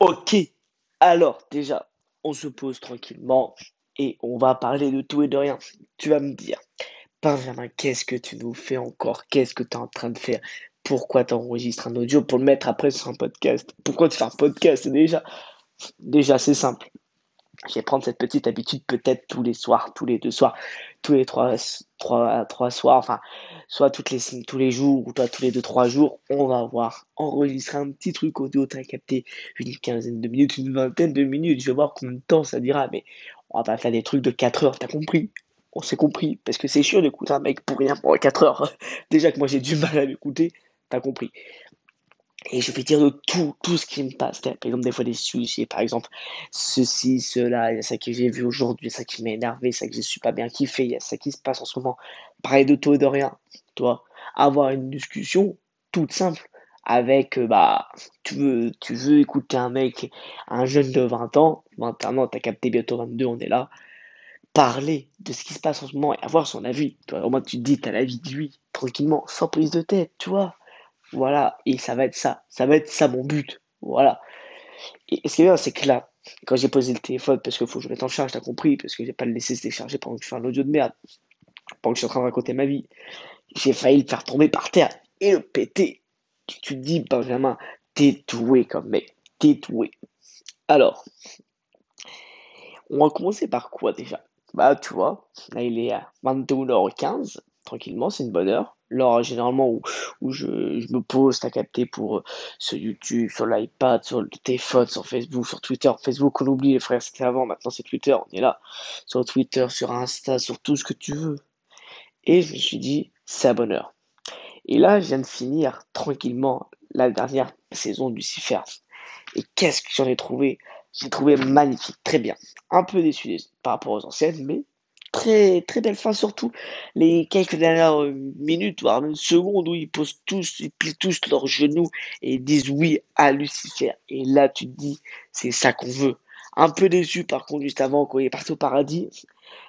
Ok, alors déjà, on se pose tranquillement et on va parler de tout et de rien. Tu vas me dire, Benjamin, qu'est-ce que tu nous fais encore? Qu'est-ce que tu es en train de faire? Pourquoi tu enregistres un audio pour le mettre après sur un podcast? Pourquoi tu fais un podcast déjà? Déjà, c'est simple je vais prendre cette petite habitude peut-être tous les soirs, tous les deux soirs, tous les trois, trois, trois soirs, enfin, soit toutes les, tous les jours ou toi tous les deux, trois jours, on va voir enregistrer un petit truc audio, t'as capté une quinzaine de minutes, une vingtaine de minutes, je vais voir combien de temps ça dira, mais on va pas faire des trucs de 4 heures, t'as compris? On s'est compris, parce que c'est sûr d'écouter un mec pour rien pendant 4 heures. Déjà que moi j'ai du mal à l'écouter, t'as compris. Et je vais dire de tout, tout ce qui me passe. Par exemple, des fois des sujets, par exemple, ceci, cela, il y a ça que j'ai vu aujourd'hui, ça qui m'a énervé, ça que je suis pas bien kiffé, il y a ça qui se passe en ce moment. Parler de tout et de rien, toi. Avoir une discussion toute simple avec, euh, bah, tu veux, tu veux écouter un mec, un jeune de 20 ans, 21 ans, t'as capté bientôt 22, on est là. Parler de ce qui se passe en ce moment et avoir son avis. Toi, au moins, tu te dis, t'as l'avis de lui, tranquillement, sans prise de tête, tu vois. Voilà, et ça va être ça. Ça va être ça mon but. Voilà. Et ce qui est bien, c'est que là, quand j'ai posé le téléphone, parce qu'il faut que je mette en charge, t'as compris, parce que j'ai pas le laissé se décharger pendant que je fais un audio de merde, pendant que je suis en train de raconter ma vie, j'ai failli le faire tomber par terre et le péter. Tu te dis, Benjamin, t'es doué comme mec, t'es doué. Alors, on va commencer par quoi déjà? Bah, tu vois, là il est à 21h15, tranquillement, c'est une bonne heure l'heure généralement où, où je, je, me pose, t'as capté pour euh, sur YouTube, sur l'iPad, sur le téléphone, sur Facebook, sur Twitter. Facebook, on oublie les frères, c'était avant, maintenant c'est Twitter, on est là. Sur Twitter, sur Insta, sur tout ce que tu veux. Et je me suis dit, c'est à bonne heure. Et là, je viens de finir tranquillement la dernière saison de Lucifer. Et qu'est-ce que j'en ai trouvé? J'ai trouvé magnifique, très bien. Un peu déçu par rapport aux anciennes, mais très très belle fin surtout les quelques dernières euh, minutes voire une seconde où ils posent tous ils plient tous leurs genoux et disent oui à Lucifer. Et là tu te dis c'est ça qu'on veut. Un peu déçu par contre juste avant quand il est parti au paradis.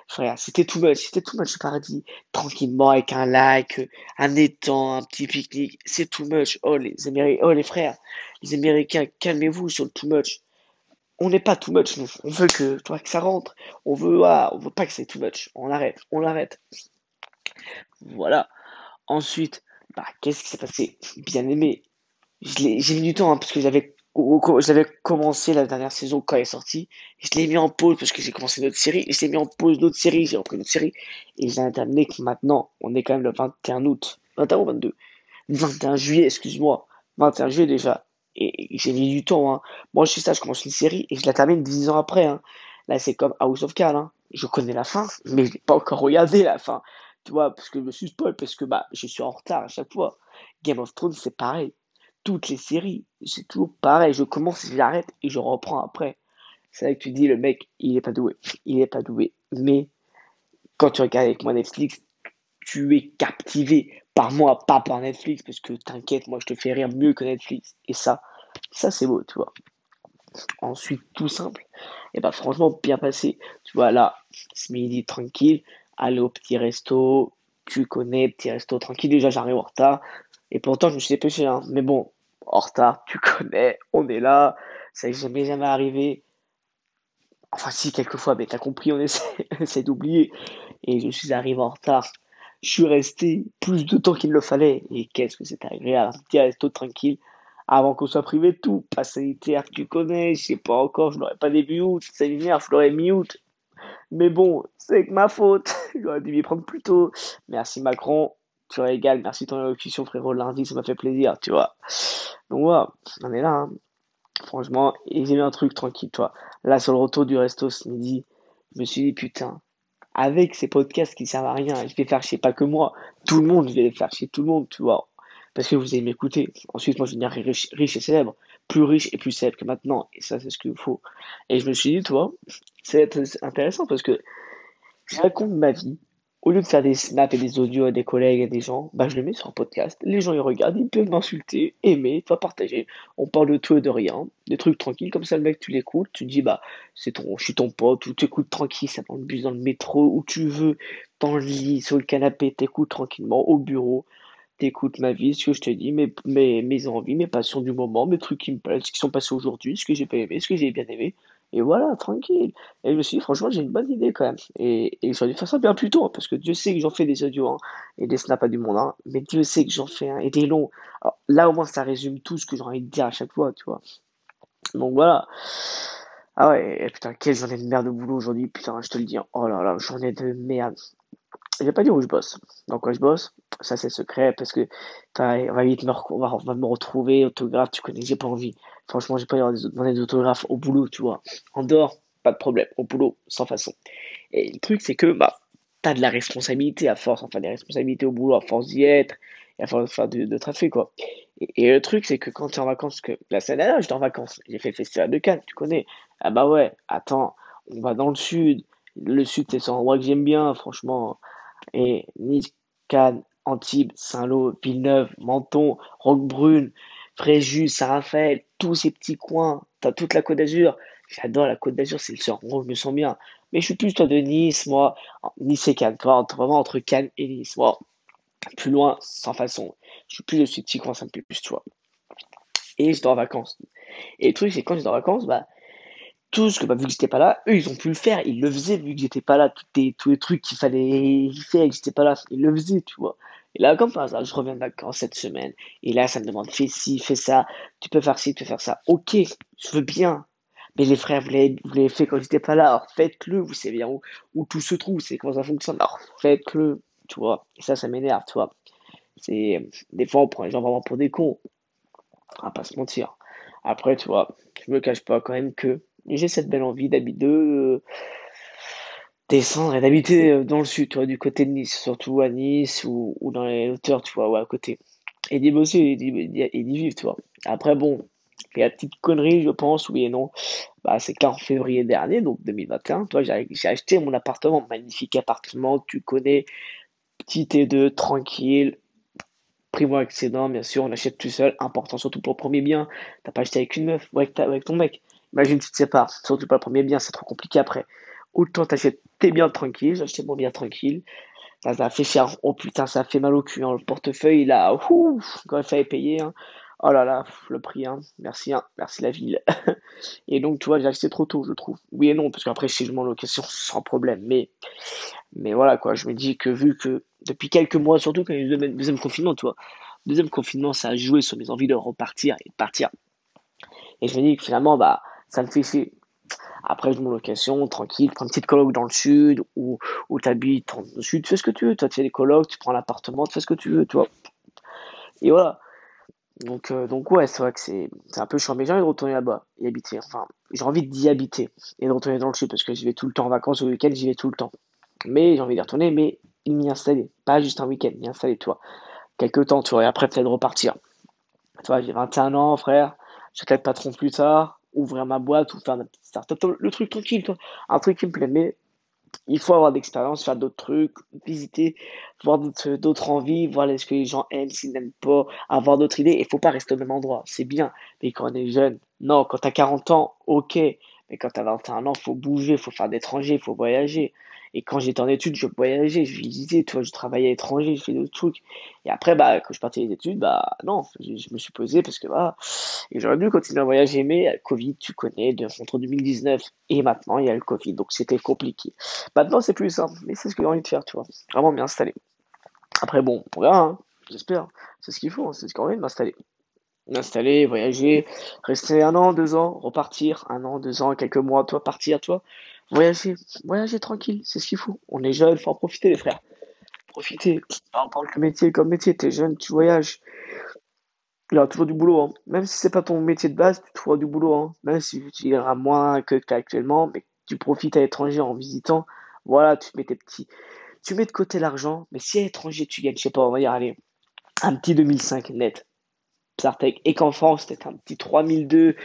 Frère c'était tout much c'était tout much au paradis. Tranquillement avec un lac un étang un petit pique-nique. C'est tout much. Oh les oh les frères les américains calmez-vous sur le too much on n'est pas too much, nous. On veut que, toi, que ça rentre. On veut, ah, on veut pas que c'est too much. On arrête, on l'arrête. Voilà. Ensuite, bah, qu'est-ce qui s'est passé? Bien aimé. J'ai mis du temps, hein, parce que j'avais commencé la dernière saison quand elle est sortie. Je l'ai mis en pause parce que j'ai commencé notre série. Et je l'ai mis en pause d'autres séries. J'ai repris notre série. Et j'ai terminé que maintenant, on est quand même le 21 août. 21 ou 22 21 juillet, excuse-moi. 21 juillet déjà et, j'ai mis du temps. Hein. Moi, je suis ça, je commence une série et je la termine dix ans après. Hein. Là, c'est comme House of Cards. Hein. Je connais la fin, mais je n'ai pas encore regardé la fin. Tu vois, parce que je me suis spoil, parce que bah, je suis en retard à chaque fois. Game of Thrones, c'est pareil. Toutes les séries, c'est toujours pareil. Je commence, j'arrête et je reprends après. C'est là que tu dis, le mec, il est pas doué. Il est pas doué. Mais quand tu regardes avec moi Netflix, tu es captivé par moi, pas par Netflix, parce que t'inquiète, moi je te fais rire mieux que Netflix. Et ça, ça c'est beau, tu vois. Ensuite, tout simple, et bah franchement, bien passé. Tu vois, là, ce midi tranquille, aller au petit resto, tu connais, petit resto tranquille, déjà j'arrive en retard, et pourtant je me suis dépêché, hein. mais bon, en retard, tu connais, on est là, ça n'est jamais jamais arrivé. Enfin si, quelquefois, mais t'as compris, on essaie, d'oublier. Et je suis arrivé en retard je suis resté plus de temps qu'il le fallait. Et qu'est-ce que c'est agréable, petit resto tranquille, avant qu'on soit privé de tout. L'été, tu connais, je sais pas encore, je n'aurais pas début août, m'énerve, je l'aurais mi-août. Mais bon, c'est que ma faute, j'aurais dû m'y prendre plus tôt. Merci Macron, tu régales, merci ton élocution frérot, lundi, ça m'a fait plaisir, tu vois. Donc voilà, on est là, hein. franchement, et j'ai eu un truc tranquille, toi. Là, sur le retour du resto ce midi, je me suis dit, putain, avec ces podcasts qui servent à rien. Je vais faire chez pas que moi, tout le monde, je vais faire chez tout le monde, tu vois. Parce que vous allez m'écouter. Ensuite, moi, je vais devenir riche, riche, et célèbre. Plus riche et plus célèbre que maintenant. Et ça, c'est ce qu'il faut. Et je me suis dit, tu vois, c'est intéressant parce que je raconte ma vie au lieu de faire des snaps et des audios à des collègues et des gens, bah, je le mets sur un podcast. Les gens, ils regardent, ils peuvent m'insulter, aimer, toi partager. On parle de tout et de rien, des trucs tranquilles. Comme ça, le mec, tu l'écoutes, tu dis, bah, c'est ton, je suis ton pote, ou tu écoutes tranquille, ça dans le bus, dans le métro, où tu veux, dans le lit, sur le canapé, t'écoutes tranquillement, au bureau. T'écoutes ma vie, ce que je te dis, mes, mes, mes envies, mes passions du moment, mes trucs qui me plaisent, ce qui sont passés aujourd'hui, ce que j'ai pas aimé, ce que j'ai bien aimé. Et voilà, tranquille. Et je me suis dit, franchement, j'ai une bonne idée quand même. Et, et j'aurais dû faire ça bien plus tôt, hein, parce que Dieu sait que j'en fais des audios hein, et des snaps à du monde, hein, mais Dieu sait que j'en fais un et des longs. Alors, là, au moins, ça résume tout ce que j'ai envie de dire à chaque fois, tu vois. Donc voilà. Ah ouais, putain, quelle journée de merde de boulot aujourd'hui, putain, je te le dis. Oh là là, journée de merde. Je vais pas dire où je bosse. Dans quoi je bosse, ça c'est secret parce que on va vite me, retrouver, autographe, tu connais, j'ai pas envie. Franchement, j'ai pas envie de demander des autographes au boulot, tu vois. En dehors, pas de problème. Au boulot, sans façon. Et le truc, c'est que, bah, t'as de la responsabilité à force, enfin, des responsabilités au boulot à force d'y être à force de faire de trafic, quoi. Et, le truc, c'est que quand tu es en vacances, que la semaine dernière, j'étais en vacances, j'ai fait le festival de Cannes, tu connais. Ah bah ouais, attends, on va dans le sud. Le sud, c'est un endroit que j'aime bien, franchement. Et Nice, Cannes, Antibes, Saint-Lô, Villeneuve, Menton, Roquebrune, Fréjus, Saint-Raphaël, tous ces petits coins. T'as toute la Côte d'Azur. J'adore la Côte d'Azur, c'est le seul endroit je me sens bien. Mais je suis plus toi de Nice, moi. Nice et Cannes, vraiment entre Cannes et Nice. Moi, plus loin, sans façon. Je suis plus de ces petits coins, ça me plaît plus, tu vois. Et j'étais en vacances. Et le truc, c'est quand j'étais en vacances, bah, tout que, bah, vu que j'étais pas là, eux, ils ont pu le faire. Ils le faisaient vu que j'étais pas là. Tous les, tous les trucs qu'il fallait faire que j'étais pas là, ils le faisaient, tu vois. Et là, comme par hasard, je reviens de vacances cette semaine. Et là, ça me demande, fais ci, fais ça. Tu peux faire ci, tu peux faire ça. Ok, je veux bien. Mais les frères, vous l'avez fait quand j'étais pas là. Alors faites-le. Vous savez bien où, où tout se trouve. C'est comment ça fonctionne. Alors faites-le. Tu vois. Et ça, ça m'énerve, tu vois. C'est, des fois, on prend les gens vraiment pour des cons. On va pas se mentir. Après, tu vois, je me cache pas quand même que j'ai cette belle envie d'habiter, de descendre et d'habiter euh, dans le sud, tu du côté de Nice, surtout à Nice ou, ou dans les hauteurs, tu vois, ou à côté. Et d'y bosser et d'y vivre, tu vois. Après, bon, il y a la petite connerie, je pense, oui et non. Bah, c'est qu'en février dernier, donc 2021, toi, j'ai acheté mon appartement, magnifique appartement, tu connais, petit T2, tranquille, primo-accédant, bien sûr, on achète tout seul, important surtout pour le premier bien. T'as pas acheté avec une meuf avec, avec ton mec. Imagine tu te sépares, surtout pas le premier bien, c'est trop compliqué après. Autant t'achètes tes biens tranquilles, j'ai acheté mon bien tranquille. Ça a fait cher. Oh putain, ça a fait mal au cul. Hein. Le portefeuille, là, quand il fallait payer. Hein. Oh là là, le prix, hein. Merci, hein. Merci la ville. et donc, tu vois, j'ai acheté trop tôt, je trouve. Oui et non, parce qu'après, chez je en location sans problème. Mais, mais voilà, quoi. Je me dis que vu que depuis quelques mois, surtout quand il y a eu le deuxième confinement, tu vois, deuxième confinement, ça a joué sur mes envies de repartir et de partir. Et je me dis que finalement, bah, ça me fait. Après, je location, tranquille, prends une petite coloc dans le sud, ou, ou t'habites dans le sud, fais ce que tu veux. Toi, tu fais des colocs, tu prends l'appartement, tu fais ce que tu veux, tu vois. Et voilà. Donc, euh, donc ouais, c'est vrai que c'est un peu chiant, mais j'ai envie de retourner là-bas et habiter. Enfin, j'ai envie d'y habiter et de retourner dans le sud parce que j'y vais tout le temps en vacances, au week-end, j'y vais tout le temps. Mais j'ai envie d'y retourner, mais m'y installer. Pas juste un week-end, m'y installer, tu vois. Quelques temps, tu vois, et après peut-être repartir. Tu vois, j'ai 21 ans, frère. Je vais être patron plus tard ouvrir ma boîte ou faire ma petite start-up. Le truc tranquille. Un truc qui me plaît. Mais il faut avoir d'expérience, faire d'autres trucs, visiter, voir d'autres envies, voir ce que les gens aiment, s'ils n'aiment pas, avoir d'autres idées. Il faut pas rester au même endroit. C'est bien. Mais quand on est jeune, non. Quand tu as 40 ans, ok. Mais quand tu as 21 ans, faut bouger, faut faire d'étrangers, faut voyager. Et quand j'étais en études, je voyageais, je visitais, je travaillais à l'étranger, je fais d'autres trucs. Et après, bah, quand je partais des études, bah, non, je, me suis posé parce que, bah, j'aurais dû continuer à voyager, mais Covid, tu connais, de, entre 2019 et maintenant, il y a le Covid, donc c'était compliqué. Maintenant, c'est plus simple, mais c'est ce que j'ai envie de faire, tu vois. Vraiment bien. Après, bon, on verra, hein, j'espère. C'est ce qu'il faut, hein, c'est ce qu'on a envie de m'installer m'installer, voyager, rester un an, deux ans, repartir, un an, deux ans, quelques mois, toi, partir, toi, voyager, voyager tranquille, c'est ce qu'il faut. On est jeune, faut en profiter, les frères. Profiter. En tant que métier comme métier, t'es jeune, tu voyages. Il y aura toujours du boulot, hein. Même si c'est pas ton métier de base, tu trouveras du boulot, hein. Même si tu iras moins que actuellement, mais tu profites à l'étranger en visitant. Voilà, tu mets tes petits, tu mets de côté l'argent, mais si à l'étranger tu gagnes, je sais pas, on va dire, allez, un petit 2005 net, et qu'en France, peut-être un petit 3002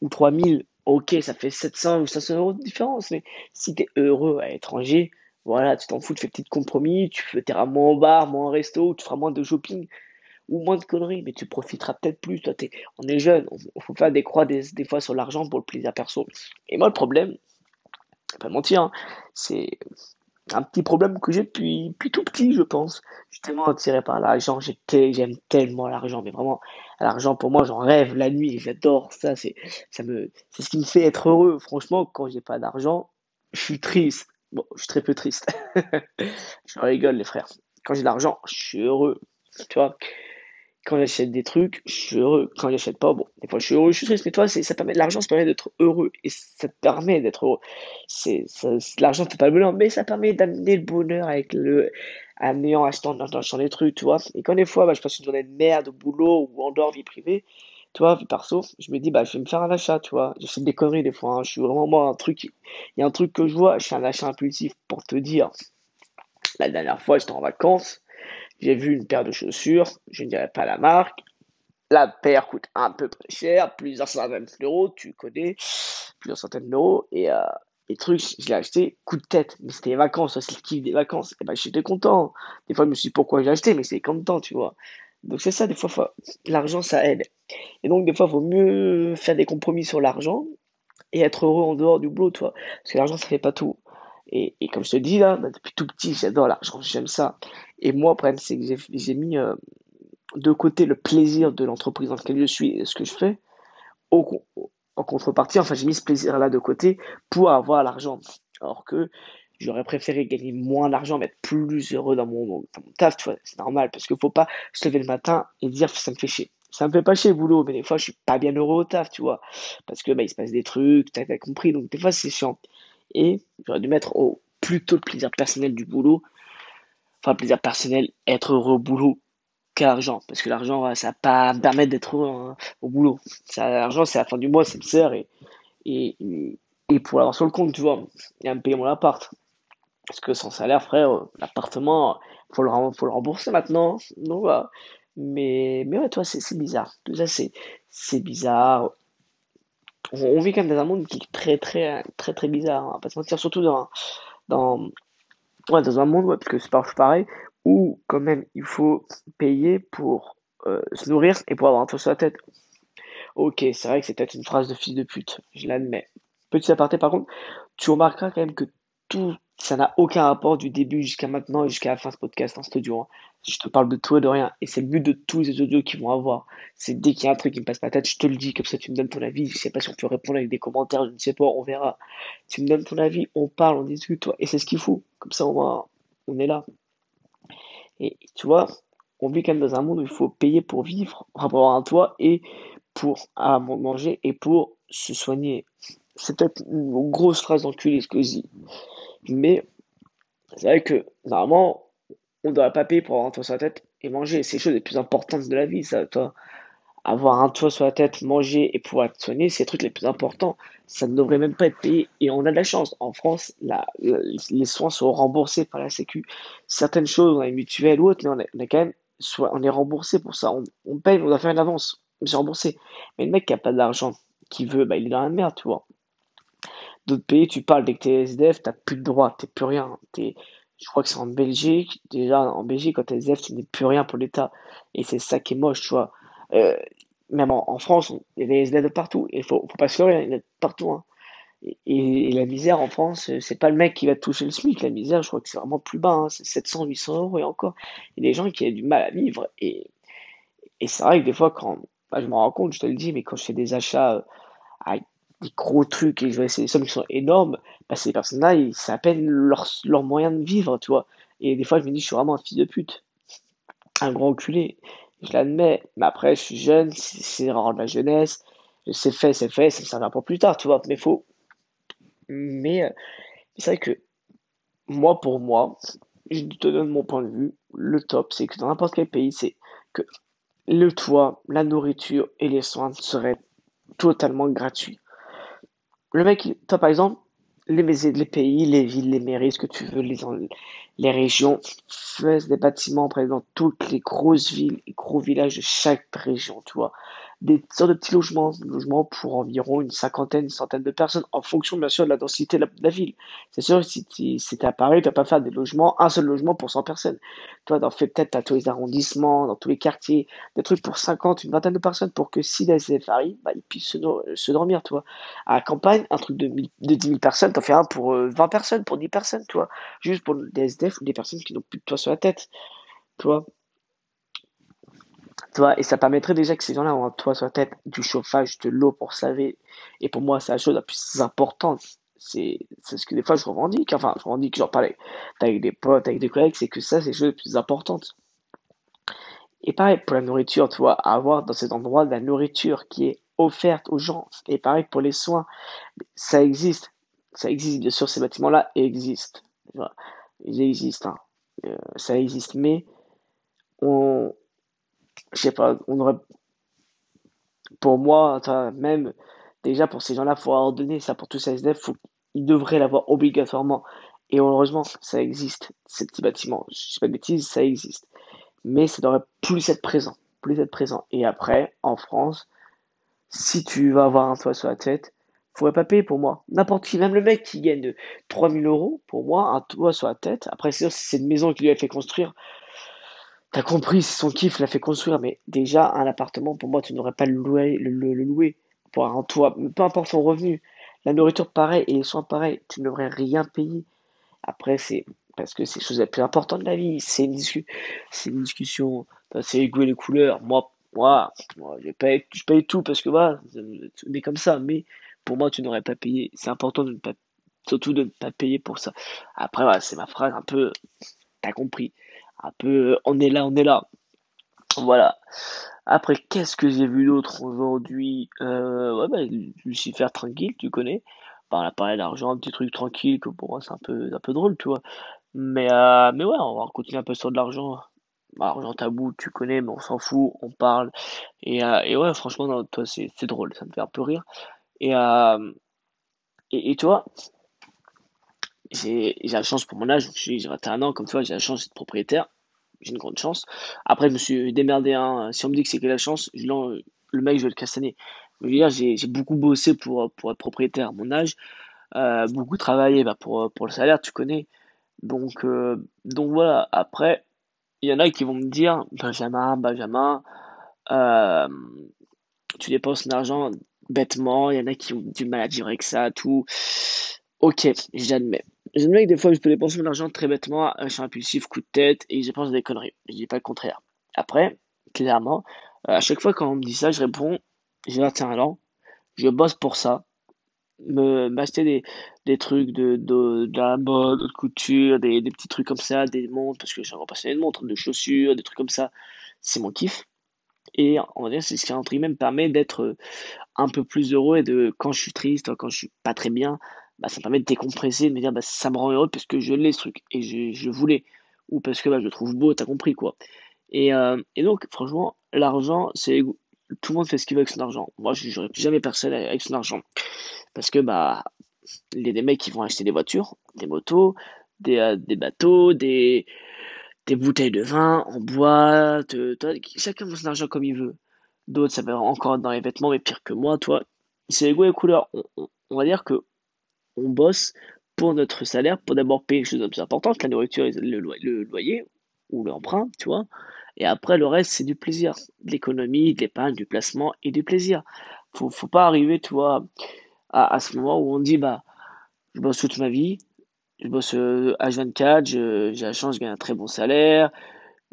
ou 3000, ok, ça fait 700 ou 500 euros de différence, mais si tu es heureux à l'étranger, voilà, tu t'en fous, tu fais petit compromis, tu iras moins au bar, moins au resto, tu feras moins de shopping ou moins de conneries, mais tu profiteras peut-être plus. Toi, on est jeune, on, faut faire des croix des, fois sur l'argent pour le plaisir perso. Et moi, le problème, pas mentir, hein, c'est un petit problème que j'ai depuis, depuis tout petit, je pense. Je suis tellement attiré par l'argent, j'aime tellement l'argent, mais vraiment, l'argent pour moi, j'en rêve la nuit, j'adore ça, c'est, ça me, c'est ce qui me fait être heureux. Franchement, quand j'ai pas d'argent, je suis triste. Bon, je suis très peu triste. je rigole, les frères. Quand j'ai de l'argent, je suis heureux. Tu vois, quand j'achète des trucs, je suis heureux. Quand j'achète pas, bon, des fois je suis heureux, je suis triste. Mais toi, ça permet, l'argent, ça permet d'être heureux. Et ça te permet d'être heureux. C'est, l'argent, c'est pas le bonheur, mais ça permet d'amener le bonheur avec le, en achetant, en achetant des trucs, tu vois. Et quand des fois, bah, je passe une journée de merde au boulot ou en dehors, vie privée, tu vois, vie perso, je me dis, bah, je vais me faire un achat, tu vois. Je fais des conneries des fois, hein. Je suis vraiment, moi, un truc, il y a un truc que je vois, je fais un achat impulsif pour te dire. La dernière fois, j'étais en vacances. J'ai vu une paire de chaussures, je ne dirais pas la marque. La paire coûte un peu très cher, plusieurs centaines d'euros, tu connais, plusieurs centaines d'euros. Et euh, les trucs, je l'ai acheté coup de tête. Mais c'était les vacances, c'est le kiff des vacances. Et ben j'étais content. Des fois, je me suis dit pourquoi j'ai acheté, mais c'est content, tu vois. Donc c'est ça, des fois, l'argent, ça aide. Et donc, des fois, il vaut mieux faire des compromis sur l'argent et être heureux en dehors du boulot, toi. Parce que l'argent, ça fait pas tout. Et, comme je te dis là, bah, depuis tout petit, j'adore l'argent, j'aime ça. Et moi, le problème, c'est que j'ai mis euh, de côté le plaisir de l'entreprise dans laquelle je suis et ce que je fais, en contrepartie, enfin, j'ai mis ce plaisir-là de côté pour avoir l'argent. Alors que j'aurais préféré gagner moins d'argent, mais être plus heureux dans mon, dans mon taf, c'est normal, parce qu'il faut pas se lever le matin et dire ça me fait chier. Ça me fait pas chier le boulot, mais des fois je suis pas bien heureux au taf, tu vois, parce que bah, il se passe des trucs, t'as compris, donc des fois c'est chiant. Et j'aurais dû mettre au plutôt le plaisir personnel du boulot. Enfin, plaisir personnel, être heureux au boulot qu'argent. Parce que l'argent, ça va pas me permettre d'être heureux hein, au boulot. L'argent, c'est la fin du mois, c'est le sert et, et, et pour l'avoir sur le compte, tu vois, et à me payer mon appart. Parce que sans salaire, frère, l'appartement, faut le, faut le rembourser maintenant. Donc voilà. Mais, mais toi, c'est bizarre. Tout ça, c'est bizarre on, vit quand même dans un monde qui est très très très très bizarre, hein, pas se mentir, surtout dans dans dans un monde ouais, parce que c'est pas pareil où quand même il faut payer pour euh, se nourrir et pour avoir un toit sur la tête. Ok, c'est vrai que c'est peut-être une phrase de fils de pute, je l'admets. Petit aparté par contre, tu remarqueras quand même que tout ça n'a aucun rapport du début jusqu'à maintenant et jusqu'à la fin de ce podcast en studio. Hein. Je te parle de tout et de rien. Et c'est le but de tous les audios qu'ils vont avoir. C'est dès qu'il y a un truc qui me passe pas la tête, je te le dis, comme ça tu me donnes ton avis. Je sais pas si on peut répondre avec des commentaires, je ne sais pas, on verra. Tu me donnes ton avis, on parle, on discute, toi. Et c'est ce qu'il faut. Comme ça, on, on est là. Et tu vois, on vit quand même dans un monde où il faut payer pour vivre, pour avoir un toit et pour manger et pour se soigner. C'est peut-être une grosse phrase d'enculé ce que je dis. Mais c'est vrai que normalement, on ne devrait pas payer pour avoir un toit sur la tête et manger. C'est les choses les plus importantes de la vie, ça. Avoir un toit sur la tête, manger et pouvoir être soigné, c'est les trucs les plus importants. Ça ne devrait même pas être payé. Et on a de la chance. En France, les soins sont remboursés par la Sécu. Certaines choses, on a une mutuelle ou autre, mais on est, quand même, soit on est remboursé pour ça. On, paye, on doit faire une avance. C'est remboursé. Mais le mec qui a pas d'argent, qui veut, bah, il est dans la merde, tu vois. D'autres pays, tu parles dès que t'es SDF, t'as plus de droits, t'es plus rien. Je crois que c'est en Belgique. Déjà, en Belgique, quand t'es SDF, tu n'es plus rien pour l'État. Et c'est ça qui est moche, tu vois. Euh, même en, France, il y a des SDF de partout. Il faut, faut pas se leurrer, il y en a partout. Hein. Et, la misère en France, c'est pas le mec qui va toucher le SMIC. La misère, je crois que c'est vraiment plus bas. Hein. C'est 700, 800 euros et encore. Il y a des gens qui ont du mal à vivre. Et, et c'est vrai que des fois, quand bah, je me rends compte, je te le dis, mais quand je fais des achats euh, à des gros trucs et vois ces sommes qui sont énormes, bah, ces personnes-là, c'est à peine leur, moyen de vivre, tu vois. Et des fois, je me dis, je suis vraiment un fils de pute. Un grand enculé. Je l'admets. Mais après, je suis jeune, c'est rare de la jeunesse. C'est fait, c'est fait, ça me servira pour plus tard, tu vois. Mais faut. Mais, euh, c'est vrai que moi, pour moi, je te donne mon point de vue. Le top, c'est que dans n'importe quel pays, c'est que le toit, la nourriture et les soins seraient totalement gratuits. Le mec, toi par exemple, les, les pays, les villes, les mairies, ce que tu veux, les, les régions, fassent des bâtiments, par dans toutes les grosses villes et gros villages de chaque région, tu vois. Des sortes de petits logements, logements pour environ une cinquantaine, une centaine de personnes, en fonction bien sûr de la densité de la, ville. C'est sûr, si, si, si tu à Paris, tu vas pas faire des logements, un seul logement pour 100 personnes. Toi, t'en fais peut-être à tous les arrondissements, dans tous les quartiers, des trucs pour 50, une vingtaine de personnes pour que si la SDF arrive, bah, ils puissent se, dormir, toi. À la campagne, un truc de, de 10 000 personnes, t'en fais un pour 20 euh, personnes, pour 10 personnes, toi. Juste pour des SDF ou des personnes qui n'ont plus de toit sur la tête, toi. Tu vois, et ça permettrait déjà que ces gens-là ont un toit sur la tête, du chauffage, de l'eau pour laver. Et pour moi, c'est la chose la plus importante. C'est ce que des fois je revendique. Enfin, je revendique, j'en parlais avec des potes, avec des collègues, c'est que ça, c'est la chose la plus importante. Et pareil, pour la nourriture, tu vois, avoir dans cet endroit de la nourriture qui est offerte aux gens. Et pareil pour les soins, ça existe. Ça existe, bien sûr, ces bâtiments-là existent. Ils existent, hein. Euh, ça existe, mais on, je sais pas, on aurait, pour moi, même, déjà pour ces gens-là, faut ordonner ça pour tous ces SDF, faut, ils devraient l'avoir obligatoirement. Et heureusement, ça existe, ces petits bâtiments. Je sais pas de bêtises, ça existe. Mais ça devrait plus être présent, plus être présent. Et après, en France, si tu vas avoir un toit sur la tête, faudrait pas payer pour moi. N'importe qui, même le mec qui gagne 3000 euros, pour moi, un toit sur la tête. Après, c'est c'est une maison qui lui a fait construire. T'as compris, son kiff l'a fait construire, mais déjà, un appartement, pour moi, tu n'aurais pas le louer, le, louer pour un toit, peu importe son revenu. La nourriture, pareil, et les soins, pareil, tu ne devrais rien payer. Après, c'est parce que c'est les choses les plus importantes de la vie. C'est une, c'est une discussion, c'est les goûts et les couleurs. Moi, moi, je, paye, tout parce que voilà, c'est comme ça, mais pour moi, tu n'aurais pas payé. C'est important de ne pas, surtout de ne pas payer pour ça. Après, voilà, c'est ma phrase un peu, t'as compris un peu on est là, on est là. Voilà. Après, qu'est-ce que j'ai vu d'autre aujourd'hui? Euh, Ouais, bah, Lucifer tranquille, tu connais. Bah, on a d'argent, un petit truc tranquille, que pour moi c'est un peu, un peu drôle, tu vois. Mais, euh, mais ouais, on va continuer un peu sur de l'argent. Bah, argent tabou, tu connais, mais on s'en fout, on parle. Et, euh, et ouais, franchement, toi, c'est, c'est drôle, ça me fait un peu rire. Et, euh, et, et, tu j'ai la chance pour mon âge, j'ai 21 ans, comme toi, j'ai la chance d'être propriétaire. J'ai une grande chance. Après, je me suis démerdé. Hein. Si on me dit que c'est que la chance, je, le mec, je vais le dire, j'ai beaucoup bossé pour, pour être propriétaire à mon âge. Euh, beaucoup travaillé bah, pour, pour le salaire, tu connais. Donc, euh, donc voilà. Après, il y en a qui vont me dire Benjamin, Benjamin, euh, tu dépenses l'argent bêtement. Il y en a qui ont du mal à vivre avec ça, tout. Ok, j'admets. J'admets que des fois, je peux dépenser mon argent très bêtement, je suis impulsif, coup de tête, et je pense à des conneries. Je dis pas le contraire. Après, clairement, euh, à chaque fois quand on me dit ça, je réponds, j'ai un talent, je bosse pour ça, me m'acheter des, des trucs de, la mode, de couture, des, des petits trucs comme ça, des montres, parce que j'ai un passionné de montres, de chaussures, des trucs comme ça, c'est mon kiff. Et on va dire, c'est ce qui, entre guillemets, me permet d'être un peu plus heureux et de, quand je suis triste, quand je suis pas très bien, bah, ça me permet de décompresser, de me dire bah, ça me rend heureux parce que je l'ai ce truc et je, je voulais ou parce que bah, je le trouve beau, t'as compris quoi. Et, euh, et donc franchement, l'argent, c'est tout le monde fait ce qu'il veut avec son argent. Moi, je n'aurais jamais personne avec son argent parce que bah il y a des mecs qui vont acheter des voitures, des motos, des, euh, des bateaux, des des bouteilles de vin en bois, chacun veut son argent comme il veut. D'autres, ça va encore dans les vêtements, mais pire que moi, toi. C'est les goûts et les couleurs. on va dire que on bosse pour notre salaire, pour d'abord payer les choses les plus importantes, la nourriture, le, loyer ou l'emprunt, tu vois. Et après, le reste, c'est du plaisir, de l'économie, de l'épargne, du placement et du plaisir. Faut, faut pas arriver, tu vois, à, à ce moment où on dit, bah, je bosse toute ma vie, je bosse H24, euh, j'ai la chance, de gagner un très bon salaire,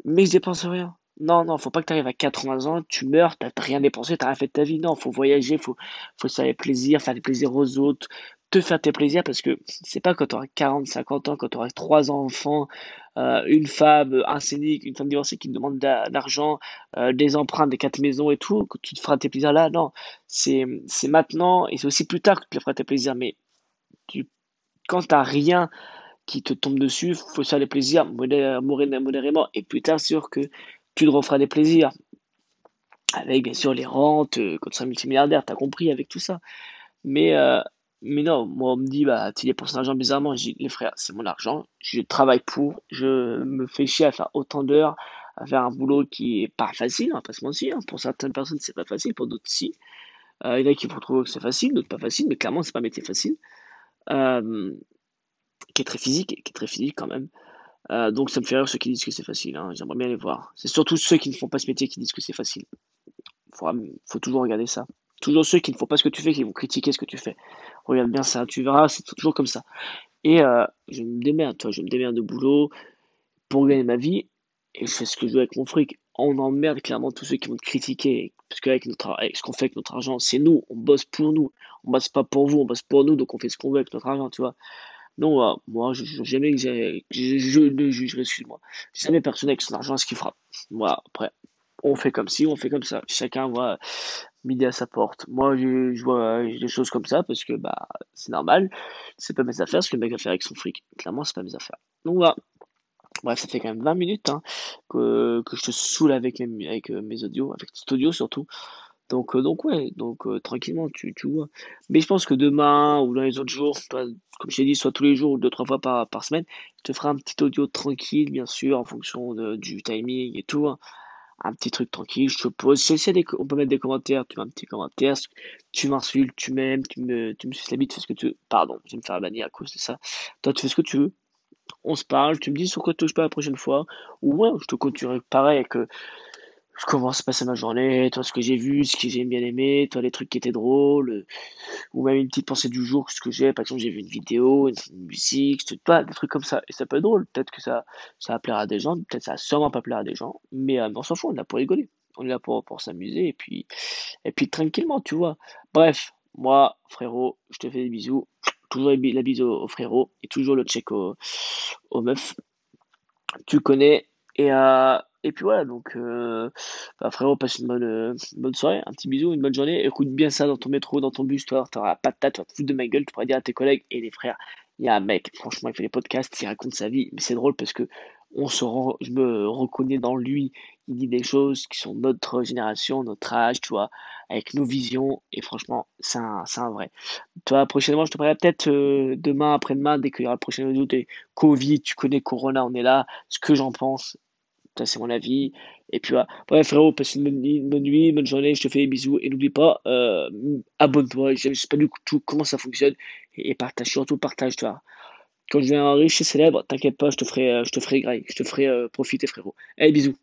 mais je dépense rien. Non, non, faut pas que tu arrives à 80 ans, tu meurs, t'as rien dépensé, t'as rien fait de ta vie. Non, faut voyager, faut, faut se faire plaisir, faire des plaisirs aux autres, te faire tes plaisirs parce que c'est pas quand tu auras 40, 50 ans, quand tu auras trois enfants, euh, une femme, un scénic, une femme divorcée qui te demande d'argent, euh, des emprunts, des quatre maisons et tout, que tu te feras tes plaisirs là. Non, c'est maintenant et c'est aussi plus tard que tu te feras tes plaisirs. Mais tu, quand tu rien qui te tombe dessus, faut se faire des plaisirs modérément et plus tard, sûr que tu te referas des plaisirs. Avec bien sûr les rentes, euh, quand tu seras multimilliardaire, tu compris avec tout ça. Mais mais non, moi, on me dit, bah, tu dépenses l'argent bizarrement. Je dis, les frères, c'est mon argent. Je travaille pour. Je me fais chier à faire autant d'heures, à faire un boulot qui est pas facile, on va pas se mentir. Pour certaines personnes, c'est pas facile, pour d'autres, si. Euh, il y en a qui vont trouver que c'est facile, d'autres pas facile, mais clairement, c'est pas un métier facile. Euh, qui est très physique, qui est très physique quand même. Euh, donc ça me fait rire ceux qui disent que c'est facile. Hein. J'aimerais bien les voir. C'est surtout ceux qui ne font pas ce métier qui disent que c'est facile. Faut, faut toujours regarder ça. Toujours ceux qui ne font pas ce que tu fais qui vont critiquer ce que tu fais. Regarde bien ça, tu verras, c'est toujours comme ça. Et euh, je me démerde, toi, je me démerde de boulot pour gagner ma vie et je fais ce que je veux avec mon fric. On emmerde clairement tous ceux qui vont te critiquer parce qu'avec ce qu'on fait avec notre argent, c'est nous, on bosse pour nous. On bosse pas pour vous, on bosse pour nous, donc on fait ce qu'on veut avec notre argent, tu vois. Non, euh, moi, je, je, jamais je, je ne jugerai, excuse-moi. Jamais personne avec son argent ce qu'il fera. Moi, après, on fait comme si, on fait comme ça. Chacun voit midi à sa porte. Moi, je, vois des choses comme ça parce que bah c'est normal. C'est pas mes affaires ce que le mec va faire avec son fric. Clairement, c'est pas mes affaires. Donc voilà. Bref, ça fait quand même 20 minutes hein, que, que je te saoule avec, avec euh, mes audios, avec cet audio surtout. Donc, euh, donc ouais, donc euh, tranquillement, tu, tu vois. Mais je pense que demain ou dans les autres jours, comme je t'ai dit, soit tous les jours ou deux, trois fois par, par semaine, je te ferai un petit audio tranquille, bien sûr, en fonction du timing et tout. Hein. Un petit truc tranquille, je te pose. des, on peut mettre des commentaires, tu mets un petit commentaire, tu m'insultes, tu m'aimes, tu me, tu me la bite, tu fais ce que tu veux. Pardon, je vais me faire bannir à cause de ça. Toi, tu fais ce que tu veux. On se parle, tu me dis sur quoi tu touches pas la prochaine fois. Ou moi, je te continuerai pareil avec comment se passait ma journée, toi ce que j'ai vu, ce que j'ai bien aimé, toi les trucs qui étaient drôles, euh, ou même une petite pensée du jour, ce que j'ai, par exemple j'ai vu une vidéo, une, musique, pas des trucs comme ça, et ça peut être drôle, peut-être que ça, ça va plaire à des gens, peut-être ça va sûrement pas plaire à des gens, mais euh, on s'en fout, on est là pour rigoler, on est là pour, pour s'amuser, et puis, et puis tranquillement, tu vois. Bref, moi, frérot, je te fais des bisous, toujours la bise au, frérot, et toujours le check aux au meufs, tu connais, et euh, et puis voilà, donc euh, bah frérot, passe une bonne, euh, bonne soirée, un petit bisou, une bonne journée. Écoute bien ça dans ton métro, dans ton bus, toi, t'auras pas de tête, tu vas te foutre de ma gueule, tu pourras dire à tes collègues et les frères, il y a un mec, franchement, il fait des podcasts, il raconte sa vie, mais c'est drôle parce que on se je me reconnais dans lui, il dit des choses qui sont notre génération, notre âge, tu vois, avec nos visions, et franchement, c'est un, un, vrai. Toi, prochainement, je te parlerai peut-être euh, demain, après-demain, dès qu'il y aura le prochain de Covid, tu connais Corona, on est là, ce que j'en pense, c'est mon avis. Et puis voilà. Bref, frérot, passe une bonne, bonne nuit, bonne journée, je te fais des bisous. Et n'oublie pas, euh, abonne-toi. Je sais pas du tout comment ça fonctionne. Et, partage, surtout partage, toi. Quand je viens riche et célèbre, t'inquiète pas, je te ferai, euh, je te ferai, je te ferai euh, profiter, frérot. Allez, bisous.